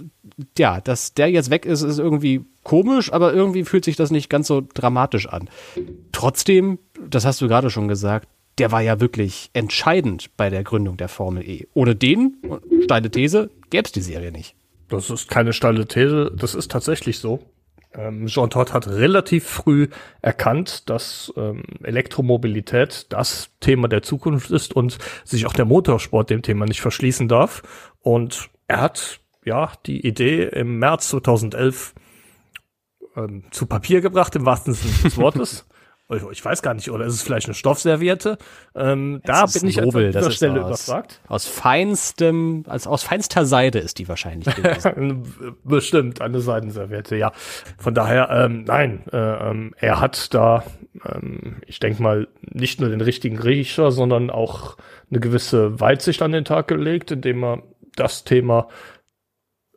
ja, dass der jetzt weg ist, ist irgendwie komisch, aber irgendwie fühlt sich das nicht ganz so dramatisch an. Trotzdem, das hast du gerade schon gesagt, der war ja wirklich entscheidend bei der Gründung der Formel E. Ohne den, steile These, gäbe es die Serie nicht. Das ist keine steile These, das ist tatsächlich so. Ähm, Jean Todt hat relativ früh erkannt, dass ähm, Elektromobilität das Thema der Zukunft ist und sich auch der Motorsport dem Thema nicht verschließen darf. Und er hat ja die Idee im März 2011 ähm, zu Papier gebracht, im wahrsten Sinne des Wortes. Ich weiß gar nicht, oder ist es vielleicht eine Stoffserviette? Ähm, da bin ich nobel, an dieser Stelle aus, überfragt. Aus feinstem, also aus feinster Seide ist die wahrscheinlich gewesen. Bestimmt, eine Seidenserviette, ja. Von daher, ähm, nein, äh, ähm, er hat da, ähm, ich denke mal, nicht nur den richtigen Riecher, sondern auch eine gewisse Weitsicht an den Tag gelegt, indem er das Thema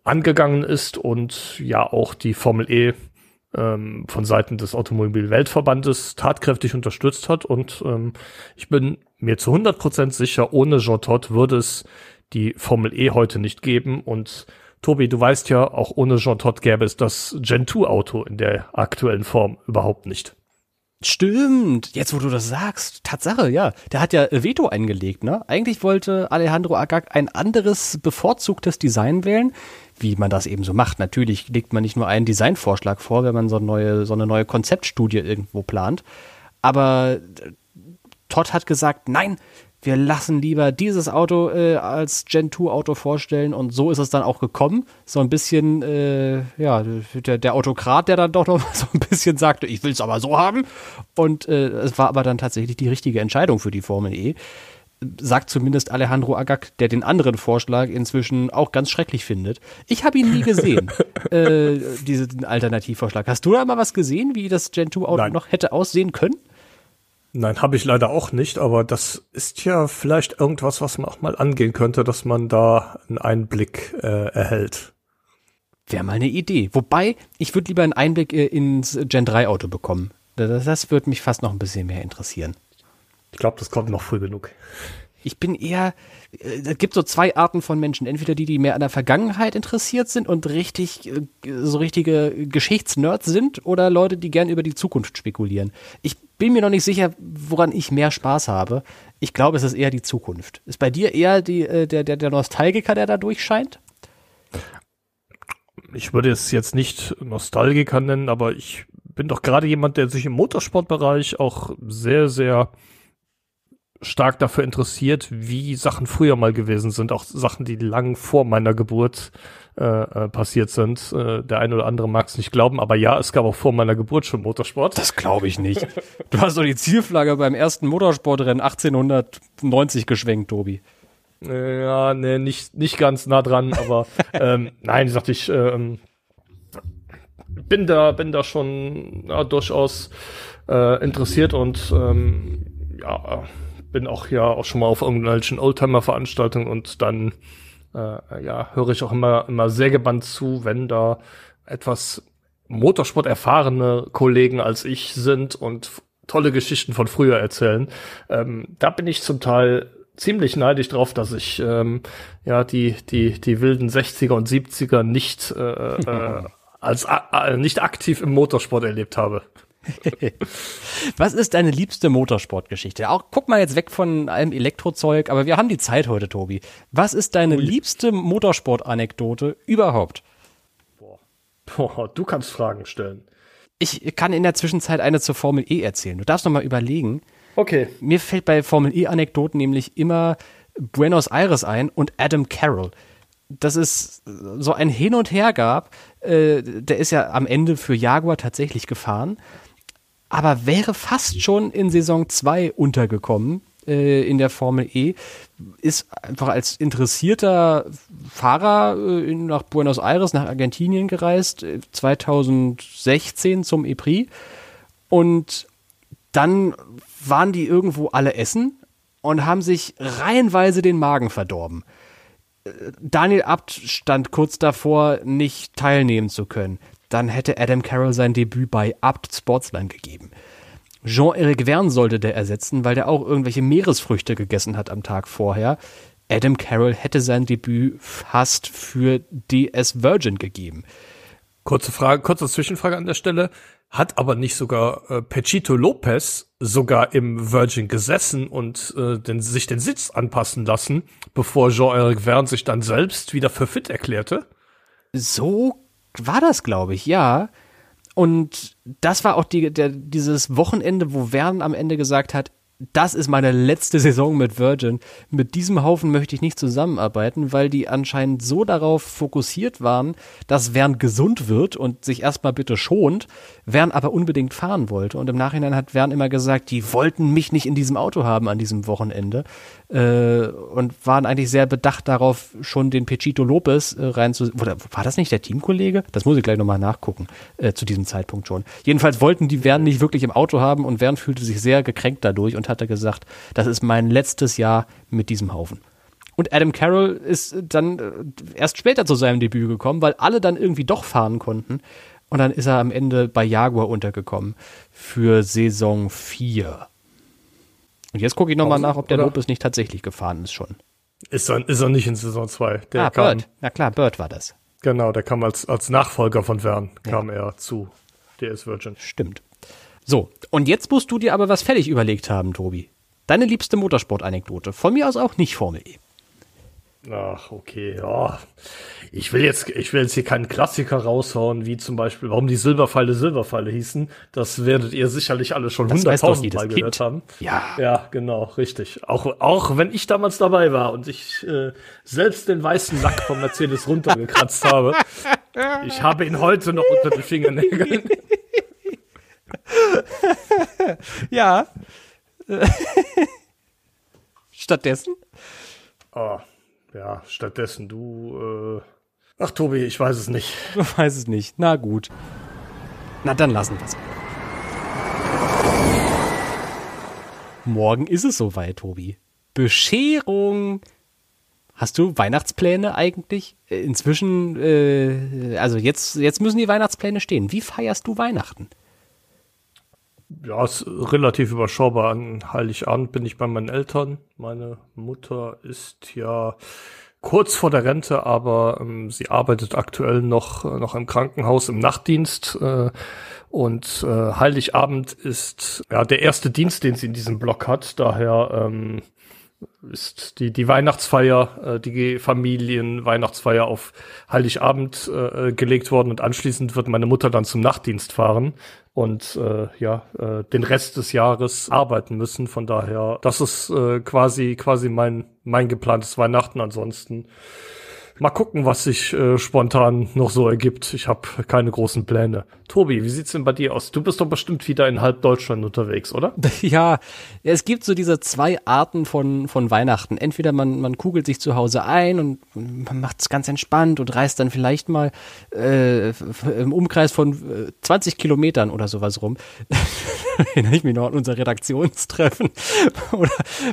angegangen ist und ja auch die Formel E ähm, von Seiten des Automobil-Weltverbandes tatkräftig unterstützt hat. Und ähm, ich bin mir zu 100% sicher, ohne Jean Todt würde es die Formel E heute nicht geben. Und Tobi, du weißt ja, auch ohne Jean Todt gäbe es das Gen 2 Auto in der aktuellen Form überhaupt nicht. Stimmt, jetzt wo du das sagst, Tatsache, ja. Der hat ja Veto eingelegt, ne? Eigentlich wollte Alejandro Agag ein anderes bevorzugtes Design wählen wie man das eben so macht. Natürlich legt man nicht nur einen Designvorschlag vor, wenn man so eine neue, so eine neue Konzeptstudie irgendwo plant. Aber äh, Todd hat gesagt, nein, wir lassen lieber dieses Auto äh, als Gen 2 Auto vorstellen und so ist es dann auch gekommen. So ein bisschen, äh, ja, der, der Autokrat, der dann doch noch so ein bisschen sagte, ich will es aber so haben. Und äh, es war aber dann tatsächlich die richtige Entscheidung für die Formel E sagt zumindest Alejandro Agag, der den anderen Vorschlag inzwischen auch ganz schrecklich findet. Ich habe ihn nie gesehen, äh, diesen Alternativvorschlag. Hast du da mal was gesehen, wie das Gen 2 Auto Nein. noch hätte aussehen können? Nein, habe ich leider auch nicht, aber das ist ja vielleicht irgendwas, was man auch mal angehen könnte, dass man da einen Einblick äh, erhält. Wäre mal eine Idee. Wobei, ich würde lieber einen Einblick äh, ins Gen 3 Auto bekommen. Das, das würde mich fast noch ein bisschen mehr interessieren. Ich glaube, das kommt noch früh genug. Ich bin eher, äh, es gibt so zwei Arten von Menschen. Entweder die, die mehr an der Vergangenheit interessiert sind und richtig, äh, so richtige Geschichtsnerds sind oder Leute, die gern über die Zukunft spekulieren. Ich bin mir noch nicht sicher, woran ich mehr Spaß habe. Ich glaube, es ist eher die Zukunft. Ist bei dir eher die, äh, der, der, der Nostalgiker, der da durchscheint? Ich würde es jetzt nicht Nostalgiker nennen, aber ich bin doch gerade jemand, der sich im Motorsportbereich auch sehr, sehr stark dafür interessiert, wie Sachen früher mal gewesen sind, auch Sachen, die lang vor meiner Geburt äh, äh, passiert sind. Äh, der eine oder andere mag es nicht glauben, aber ja, es gab auch vor meiner Geburt schon Motorsport. Das glaube ich nicht. du hast doch die Zielflagge beim ersten Motorsportrennen 1890 geschwenkt, Tobi. Ja, nee, nicht, nicht ganz nah dran, aber ähm, nein, sagte ich, ähm, bin da, bin da schon ja, durchaus äh, interessiert und ähm, ja, bin auch ja auch schon mal auf irgendwelchen Oldtimer-Veranstaltungen und dann äh, ja, höre ich auch immer, immer sehr gebannt zu, wenn da etwas Motorsport erfahrene Kollegen als ich sind und tolle Geschichten von früher erzählen. Ähm, da bin ich zum Teil ziemlich neidisch drauf, dass ich ähm, ja die die die wilden 60er und 70er nicht äh, äh, als äh, nicht aktiv im Motorsport erlebt habe. Was ist deine liebste Motorsportgeschichte? Auch guck mal jetzt weg von allem Elektrozeug, aber wir haben die Zeit heute, Tobi. Was ist deine liebste Motorsport-Anekdote überhaupt? Boah. Boah, du kannst Fragen stellen. Ich kann in der Zwischenzeit eine zur Formel E erzählen. Du darfst noch mal überlegen. Okay. Mir fällt bei Formel E-Anekdoten nämlich immer Buenos Aires ein und Adam Carroll dass es so ein Hin und Her gab. Äh, der ist ja am Ende für Jaguar tatsächlich gefahren aber wäre fast schon in Saison 2 untergekommen äh, in der Formel E. Ist einfach als interessierter Fahrer äh, nach Buenos Aires, nach Argentinien gereist, 2016 äh, zum E-Prix. Und dann waren die irgendwo alle essen und haben sich reihenweise den Magen verdorben. Äh, Daniel Abt stand kurz davor, nicht teilnehmen zu können dann hätte Adam Carroll sein Debüt bei Abt Sportsline gegeben. Jean-Eric Verne sollte der ersetzen, weil der auch irgendwelche Meeresfrüchte gegessen hat am Tag vorher. Adam Carroll hätte sein Debüt fast für DS Virgin gegeben. Kurze Frage, kurze Zwischenfrage an der Stelle. Hat aber nicht sogar äh, Pechito Lopez sogar im Virgin gesessen und äh, den, sich den Sitz anpassen lassen, bevor Jean-Eric Verne sich dann selbst wieder für fit erklärte? So war das, glaube ich, ja. Und das war auch die, der, dieses Wochenende, wo Vern am Ende gesagt hat, das ist meine letzte Saison mit Virgin. Mit diesem Haufen möchte ich nicht zusammenarbeiten, weil die anscheinend so darauf fokussiert waren, dass Vern gesund wird und sich erstmal bitte schont, Vern aber unbedingt fahren wollte. Und im Nachhinein hat Vern immer gesagt, die wollten mich nicht in diesem Auto haben an diesem Wochenende äh, und waren eigentlich sehr bedacht darauf, schon den Pechito Lopez äh, rein zu. Oder war das nicht der Teamkollege? Das muss ich gleich nochmal nachgucken, äh, zu diesem Zeitpunkt schon. Jedenfalls wollten die Vern nicht wirklich im Auto haben und Vern fühlte sich sehr gekränkt dadurch und hatte gesagt, das ist mein letztes Jahr mit diesem Haufen. Und Adam Carroll ist dann äh, erst später zu seinem Debüt gekommen, weil alle dann irgendwie doch fahren konnten. Und dann ist er am Ende bei Jaguar untergekommen für Saison 4. Und jetzt gucke ich nochmal nach, ob der? Lopez nicht tatsächlich gefahren ist schon. Ist er, ist er nicht in Saison 2. Der ah, kam, Bird. Na klar, Bird war das. genau, der kam als, als Nachfolger von Vern, kam er zu DS Virgin. Stimmt. So, und jetzt musst du dir aber was fertig überlegt haben, Tobi. Deine liebste Motorsport-Anekdote. Von mir aus auch nicht Formel E. Ach, okay, ja. Ich will jetzt, ich will jetzt hier keinen Klassiker raushauen, wie zum Beispiel, warum die Silberpfeile Silberpfeile hießen. Das werdet ihr sicherlich alle schon hunderttausend Mal Kind. gehört haben. Ja. Ja, genau, richtig. Auch, auch wenn ich damals dabei war und ich äh, selbst den weißen Lack vom Mercedes runtergekratzt habe. Ich habe ihn heute noch unter den Fingernägeln. Ja. Stattdessen? Oh, ja, stattdessen du, äh, ach Tobi, ich weiß es nicht. Du weiß es nicht. Na gut. Na, dann lassen wir es. Morgen ist es soweit, Tobi. Bescherung. Hast du Weihnachtspläne eigentlich? Inzwischen, äh, also jetzt, jetzt müssen die Weihnachtspläne stehen. Wie feierst du Weihnachten? Ja, ist relativ überschaubar. An Heiligabend bin ich bei meinen Eltern. Meine Mutter ist ja kurz vor der Rente, aber ähm, sie arbeitet aktuell noch, noch im Krankenhaus im Nachtdienst. Äh, und äh, Heiligabend ist ja der erste Dienst, den sie in diesem Block hat. Daher ähm, ist die, die Weihnachtsfeier, äh, die Familien-Weihnachtsfeier auf Heiligabend äh, gelegt worden und anschließend wird meine Mutter dann zum Nachtdienst fahren und äh, ja, äh, den Rest des Jahres arbeiten müssen. Von daher, das ist äh, quasi, quasi mein, mein geplantes Weihnachten. Ansonsten mal gucken, was sich äh, spontan noch so ergibt. Ich habe keine großen Pläne. Tobi, wie sieht's denn bei dir aus? Du bist doch bestimmt wieder in halb Deutschland unterwegs, oder? Ja, es gibt so diese zwei Arten von, von Weihnachten. Entweder man, man kugelt sich zu Hause ein und man macht es ganz entspannt und reist dann vielleicht mal äh, im Umkreis von äh, 20 Kilometern oder sowas rum. Erinnere ich mich noch an unser Redaktionstreffen. oder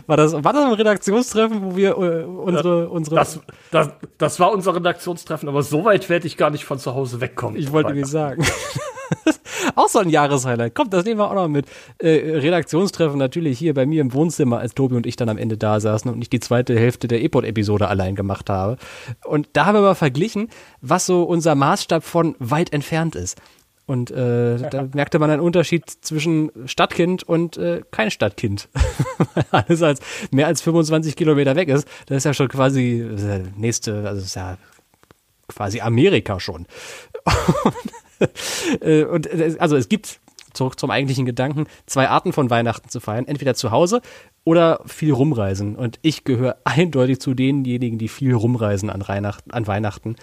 war das, war das ein Redaktionstreffen, wo wir äh, unsere, unsere Das, das, das war unser Redaktionstreffen, aber so weit werde ich gar nicht von zu Hause wegkommen. Ich wollte nicht sagen. auch so ein Jahreshighlight. Kommt, das nehmen wir auch noch mit. Äh, Redaktionstreffen natürlich hier bei mir im Wohnzimmer, als Tobi und ich dann am Ende da saßen und ich die zweite Hälfte der E-Pod-Episode allein gemacht habe. Und da haben wir mal verglichen, was so unser Maßstab von weit entfernt ist. Und äh, da merkte man einen Unterschied zwischen Stadtkind und äh, kein Stadtkind. Alles als mehr als 25 Kilometer weg ist, das ist ja schon quasi ja nächste, also ist ja quasi Amerika schon. Äh, und äh, also es gibt zurück zum eigentlichen Gedanken zwei Arten von Weihnachten zu feiern, entweder zu Hause oder viel rumreisen. Und ich gehöre eindeutig zu denjenigen, die viel rumreisen an, Weihnachten, an Weihnachten.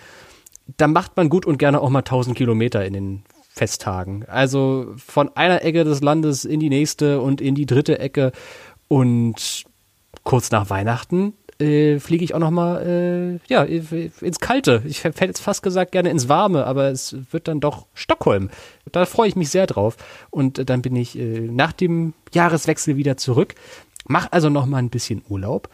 Da macht man gut und gerne auch mal 1000 Kilometer in den Festtagen. Also von einer Ecke des Landes in die nächste und in die dritte Ecke. Und kurz nach Weihnachten äh, fliege ich auch noch mal äh, ja, ins Kalte. Ich hätte jetzt fast gesagt gerne ins Warme, aber es wird dann doch Stockholm. Da freue ich mich sehr drauf. Und äh, dann bin ich äh, nach dem Jahreswechsel wieder zurück. Mach also noch mal ein bisschen Urlaub.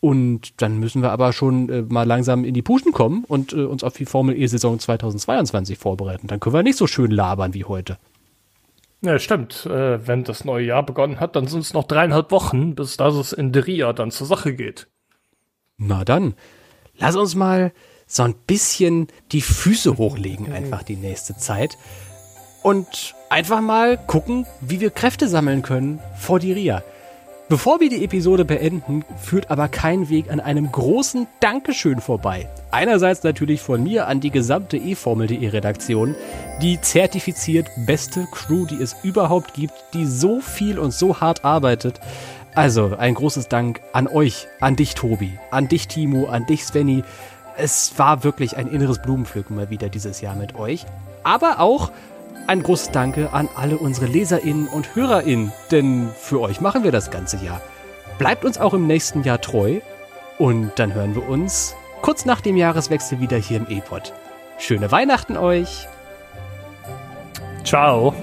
Und dann müssen wir aber schon äh, mal langsam in die Puschen kommen und äh, uns auf die Formel E-Saison 2022 vorbereiten. Dann können wir nicht so schön labern wie heute. Ja, stimmt. Äh, wenn das neue Jahr begonnen hat, dann sind es noch dreieinhalb Wochen, bis das es in Deria dann zur Sache geht. Na dann, lass uns mal so ein bisschen die Füße hochlegen, einfach die nächste Zeit. Und einfach mal gucken, wie wir Kräfte sammeln können vor die Ria. Bevor wir die Episode beenden, führt aber kein Weg an einem großen Dankeschön vorbei. Einerseits natürlich von mir an die gesamte eFormel.de Redaktion, die zertifiziert beste Crew, die es überhaupt gibt, die so viel und so hart arbeitet. Also ein großes Dank an euch, an dich Tobi, an dich Timo, an dich Svenny. Es war wirklich ein inneres Blumenpflücken mal wieder dieses Jahr mit euch. Aber auch ein großes Danke an alle unsere LeserInnen und HörerInnen, denn für euch machen wir das ganze Jahr. Bleibt uns auch im nächsten Jahr treu und dann hören wir uns kurz nach dem Jahreswechsel wieder hier im E-Pod. Schöne Weihnachten euch! Ciao!